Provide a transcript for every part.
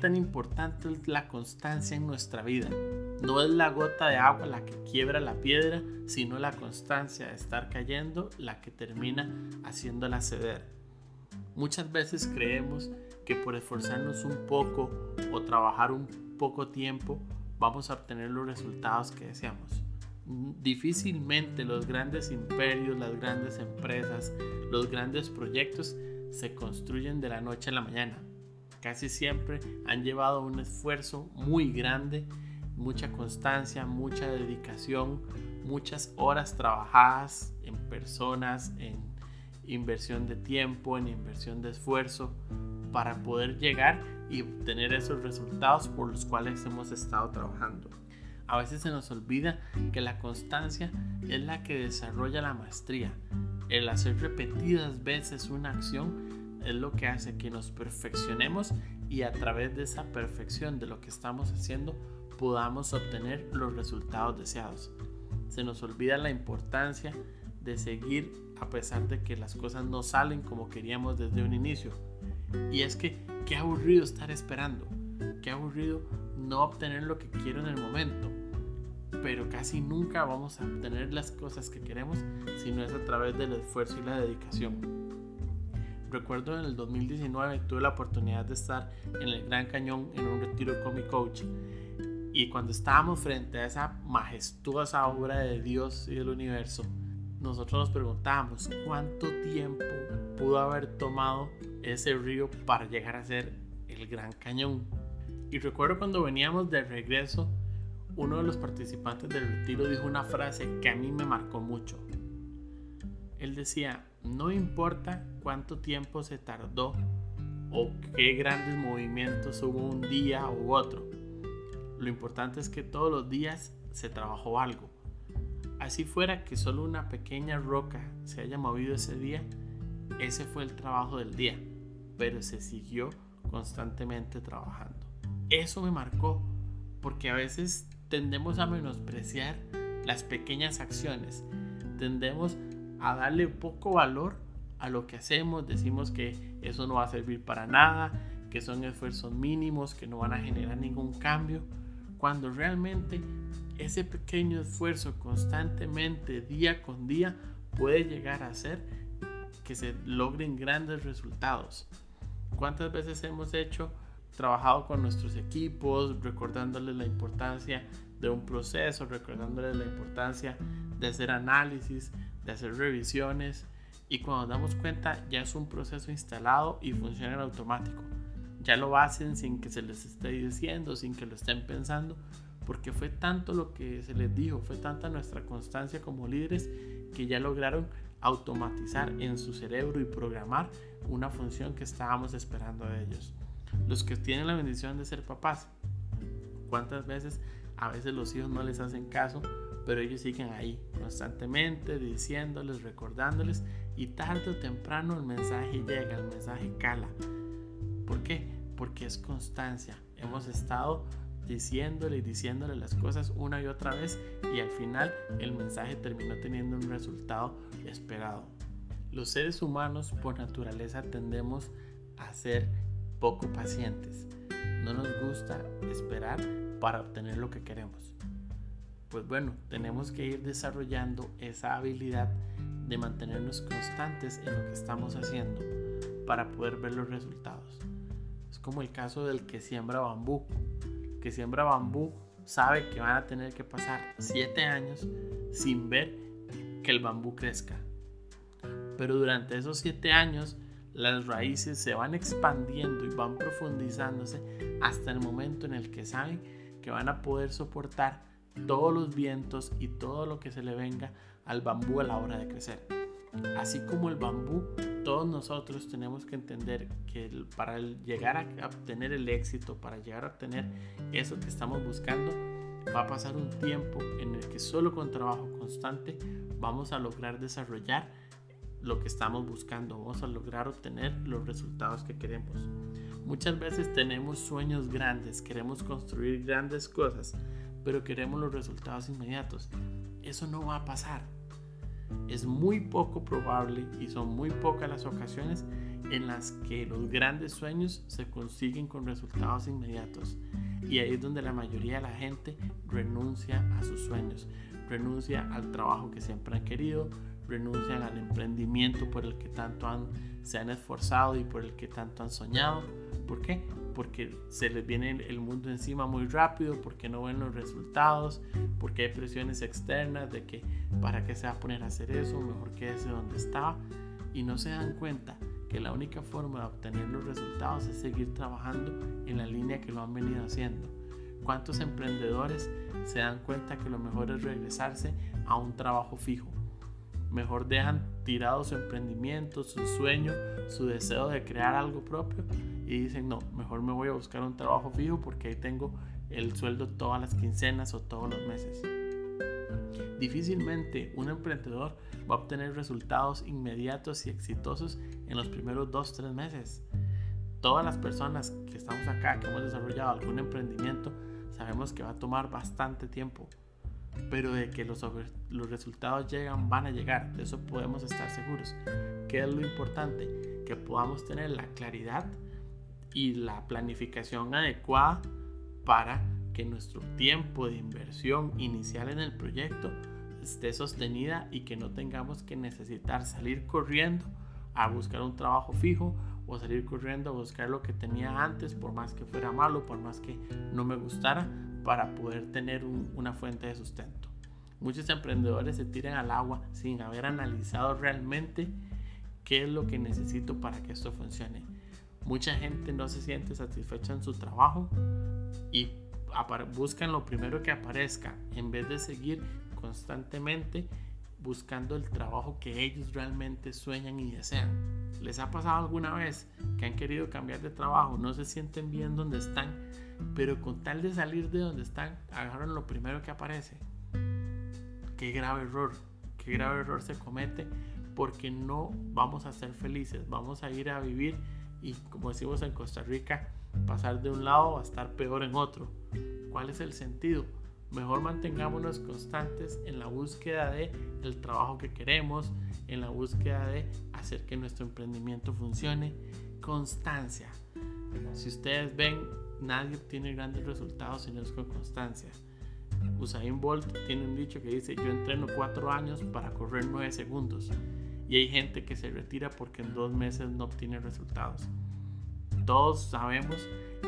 Tan importante es la constancia en nuestra vida? No es la gota de agua la que quiebra la piedra, sino la constancia de estar cayendo la que termina haciéndola ceder. Muchas veces creemos que por esforzarnos un poco o trabajar un poco tiempo vamos a obtener los resultados que deseamos. Difícilmente los grandes imperios, las grandes empresas, los grandes proyectos se construyen de la noche a la mañana casi siempre han llevado un esfuerzo muy grande, mucha constancia, mucha dedicación, muchas horas trabajadas en personas, en inversión de tiempo, en inversión de esfuerzo, para poder llegar y obtener esos resultados por los cuales hemos estado trabajando. A veces se nos olvida que la constancia es la que desarrolla la maestría. El hacer repetidas veces una acción es lo que hace que nos perfeccionemos y a través de esa perfección de lo que estamos haciendo podamos obtener los resultados deseados. Se nos olvida la importancia de seguir a pesar de que las cosas no salen como queríamos desde un inicio. Y es que qué aburrido estar esperando, qué aburrido no obtener lo que quiero en el momento. Pero casi nunca vamos a obtener las cosas que queremos si no es a través del esfuerzo y la dedicación. Recuerdo en el 2019 tuve la oportunidad de estar en el Gran Cañón en un retiro con mi coach y cuando estábamos frente a esa majestuosa obra de Dios y del universo, nosotros nos preguntábamos cuánto tiempo pudo haber tomado ese río para llegar a ser el Gran Cañón. Y recuerdo cuando veníamos de regreso, uno de los participantes del retiro dijo una frase que a mí me marcó mucho. Él decía, no importa cuánto tiempo se tardó o qué grandes movimientos hubo un día u otro. Lo importante es que todos los días se trabajó algo. Así fuera que solo una pequeña roca se haya movido ese día, ese fue el trabajo del día, pero se siguió constantemente trabajando. Eso me marcó porque a veces tendemos a menospreciar las pequeñas acciones, tendemos a darle poco valor a lo que hacemos, decimos que eso no va a servir para nada, que son esfuerzos mínimos, que no van a generar ningún cambio, cuando realmente ese pequeño esfuerzo constantemente, día con día, puede llegar a hacer que se logren grandes resultados. ¿Cuántas veces hemos hecho, trabajado con nuestros equipos, recordándoles la importancia de un proceso, recordándoles la importancia de hacer análisis, hacer revisiones y cuando nos damos cuenta ya es un proceso instalado y funciona en automático. Ya lo hacen sin que se les esté diciendo, sin que lo estén pensando, porque fue tanto lo que se les dijo, fue tanta nuestra constancia como líderes que ya lograron automatizar en su cerebro y programar una función que estábamos esperando de ellos. Los que tienen la bendición de ser papás, ¿cuántas veces a veces los hijos no les hacen caso pero ellos siguen ahí constantemente diciéndoles, recordándoles y tarde o temprano el mensaje llega, el mensaje cala. ¿Por qué? Porque es constancia. Hemos estado diciéndole y diciéndole las cosas una y otra vez y al final el mensaje terminó teniendo un resultado esperado. Los seres humanos por naturaleza tendemos a ser poco pacientes. No nos gusta esperar para obtener lo que queremos pues bueno, tenemos que ir desarrollando esa habilidad de mantenernos constantes en lo que estamos haciendo para poder ver los resultados. Es como el caso del que siembra bambú. que siembra bambú sabe que van a tener que pasar 7 años sin ver que el bambú crezca. Pero durante esos 7 años las raíces se van expandiendo y van profundizándose hasta el momento en el que saben que van a poder soportar todos los vientos y todo lo que se le venga al bambú a la hora de crecer. Así como el bambú, todos nosotros tenemos que entender que para llegar a obtener el éxito, para llegar a obtener eso que estamos buscando, va a pasar un tiempo en el que solo con trabajo constante vamos a lograr desarrollar lo que estamos buscando, vamos a lograr obtener los resultados que queremos. Muchas veces tenemos sueños grandes, queremos construir grandes cosas, pero queremos los resultados inmediatos. Eso no va a pasar. Es muy poco probable y son muy pocas las ocasiones en las que los grandes sueños se consiguen con resultados inmediatos. Y ahí es donde la mayoría de la gente renuncia a sus sueños, renuncia al trabajo que siempre han querido, renuncian al emprendimiento por el que tanto han, se han esforzado y por el que tanto han soñado. ¿Por qué? Porque se les viene el mundo encima muy rápido, porque no ven los resultados, porque hay presiones externas de que para qué se va a poner a hacer eso, mejor quédese donde está y no se dan cuenta que la única forma de obtener los resultados es seguir trabajando en la línea que lo han venido haciendo. ¿Cuántos emprendedores se dan cuenta que lo mejor es regresarse a un trabajo fijo? Mejor dejan tirado su emprendimiento, su sueño, su deseo de crear algo propio y dicen, no, mejor me voy a buscar un trabajo fijo porque ahí tengo el sueldo todas las quincenas o todos los meses. Difícilmente un emprendedor va a obtener resultados inmediatos y exitosos en los primeros 2-3 meses. Todas las personas que estamos acá, que hemos desarrollado algún emprendimiento, sabemos que va a tomar bastante tiempo pero de que los, los resultados llegan, van a llegar, de eso podemos estar seguros. ¿Qué es lo importante? Que podamos tener la claridad y la planificación adecuada para que nuestro tiempo de inversión inicial en el proyecto esté sostenida y que no tengamos que necesitar salir corriendo a buscar un trabajo fijo o salir corriendo a buscar lo que tenía antes, por más que fuera malo, por más que no me gustara, para poder tener una fuente de sustento. Muchos emprendedores se tiran al agua sin haber analizado realmente qué es lo que necesito para que esto funcione. Mucha gente no se siente satisfecha en su trabajo y buscan lo primero que aparezca en vez de seguir constantemente buscando el trabajo que ellos realmente sueñan y desean. ¿Les ha pasado alguna vez que han querido cambiar de trabajo, no se sienten bien donde están, pero con tal de salir de donde están, agarran lo primero que aparece? Qué grave error, qué grave error se comete porque no vamos a ser felices, vamos a ir a vivir y como decimos en Costa Rica, pasar de un lado a estar peor en otro. ¿Cuál es el sentido? Mejor mantengámonos constantes en la búsqueda de el trabajo que queremos, en la búsqueda de hacer que nuestro emprendimiento funcione. Constancia. Si ustedes ven, nadie obtiene grandes resultados si no es con constancia. Usain Bolt tiene un dicho que dice, yo entreno cuatro años para correr nueve segundos. Y hay gente que se retira porque en dos meses no obtiene resultados. Todos sabemos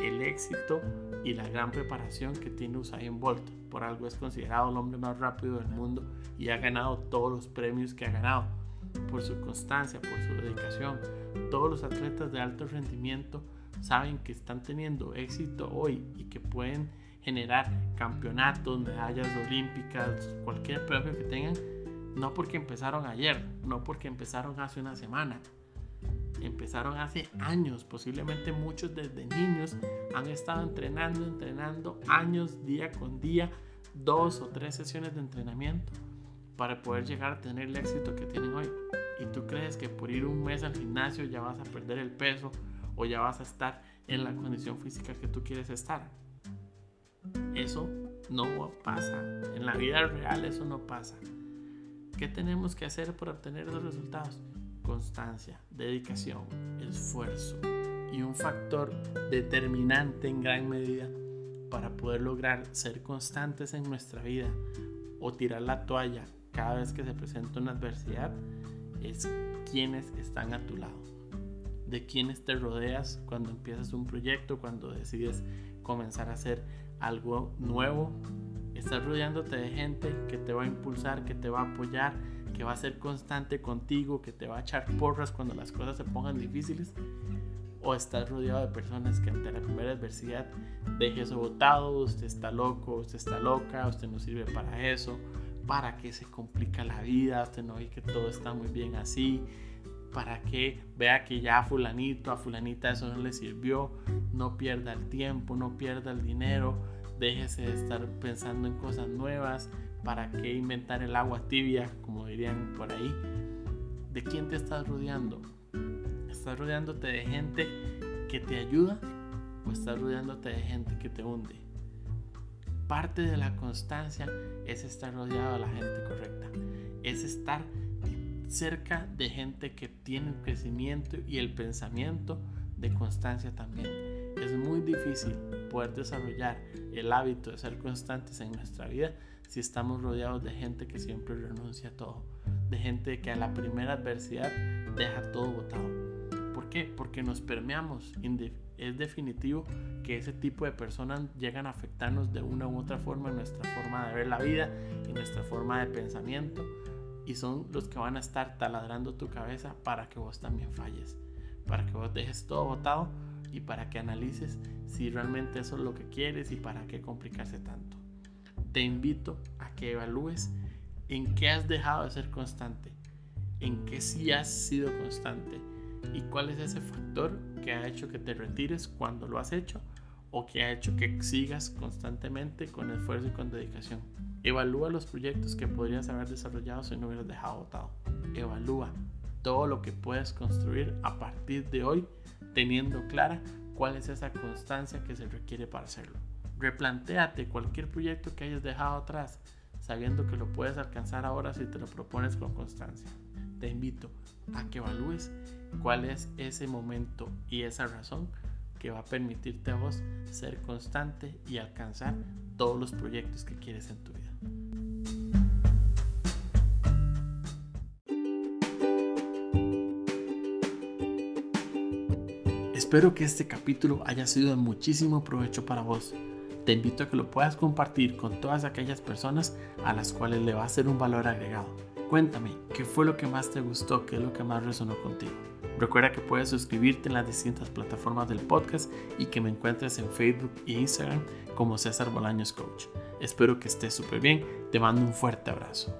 el éxito y la gran preparación que tiene Usain Bolt. Por algo es considerado el hombre más rápido del mundo y ha ganado todos los premios que ha ganado por su constancia, por su dedicación. Todos los atletas de alto rendimiento saben que están teniendo éxito hoy y que pueden generar campeonatos, medallas olímpicas, cualquier premio que tengan, no porque empezaron ayer, no porque empezaron hace una semana, empezaron hace años, posiblemente muchos desde niños han estado entrenando, entrenando años, día con día, dos o tres sesiones de entrenamiento para poder llegar a tener el éxito que tienen hoy. Y tú crees que por ir un mes al gimnasio ya vas a perder el peso o ya vas a estar en la condición física que tú quieres estar. Eso no pasa. En la vida real eso no pasa. ¿Qué tenemos que hacer para obtener esos resultados? Constancia, dedicación, esfuerzo y un factor determinante en gran medida para poder lograr ser constantes en nuestra vida o tirar la toalla cada vez que se presenta una adversidad es quienes están a tu lado, de quienes te rodeas cuando empiezas un proyecto, cuando decides comenzar a hacer algo nuevo. Estás rodeándote de gente que te va a impulsar, que te va a apoyar, que va a ser constante contigo, que te va a echar porras cuando las cosas se pongan difíciles, o estás rodeado de personas que ante la primera adversidad deje eso botado, usted está loco, usted está loca, usted no sirve para eso, para qué se complica la vida, usted no ve que todo está muy bien así, para que vea que ya a fulanito, a fulanita eso no le sirvió, no pierda el tiempo, no pierda el dinero, déjese de estar pensando en cosas nuevas, para qué inventar el agua tibia, como dirían por ahí. ¿De quién te estás rodeando? ¿Estás rodeándote de gente que te ayuda o estás rodeándote de gente que te hunde? Parte de la constancia es estar rodeado de la gente correcta, es estar cerca de gente que tiene el crecimiento y el pensamiento de constancia también. Es muy difícil poder desarrollar el hábito de ser constantes en nuestra vida si estamos rodeados de gente que siempre renuncia a todo, de gente que a la primera adversidad deja todo botado. ¿Por qué? Porque nos permeamos. Es definitivo que ese tipo de personas llegan a afectarnos de una u otra forma en nuestra forma de ver la vida, en nuestra forma de pensamiento y son los que van a estar taladrando tu cabeza para que vos también falles, para que vos dejes todo botado y para que analices si realmente eso es lo que quieres y para qué complicarse tanto. Te invito a que evalúes en qué has dejado de ser constante, en qué sí has sido constante y cuál es ese factor que ha hecho que te retires cuando lo has hecho o que ha hecho que sigas constantemente con esfuerzo y con dedicación. Evalúa los proyectos que podrías haber desarrollado si no hubieras dejado votado. Evalúa todo lo que puedes construir a partir de hoy teniendo clara cuál es esa constancia que se requiere para hacerlo. Replantéate cualquier proyecto que hayas dejado atrás, sabiendo que lo puedes alcanzar ahora si te lo propones con constancia. Te invito a que evalúes cuál es ese momento y esa razón que va a permitirte a vos ser constante y alcanzar todos los proyectos que quieres en tu vida. Espero que este capítulo haya sido de muchísimo provecho para vos. Te invito a que lo puedas compartir con todas aquellas personas a las cuales le va a ser un valor agregado. Cuéntame, ¿qué fue lo que más te gustó? ¿Qué es lo que más resonó contigo? Recuerda que puedes suscribirte en las distintas plataformas del podcast y que me encuentres en Facebook e Instagram como César Bolaños Coach. Espero que estés súper bien. Te mando un fuerte abrazo.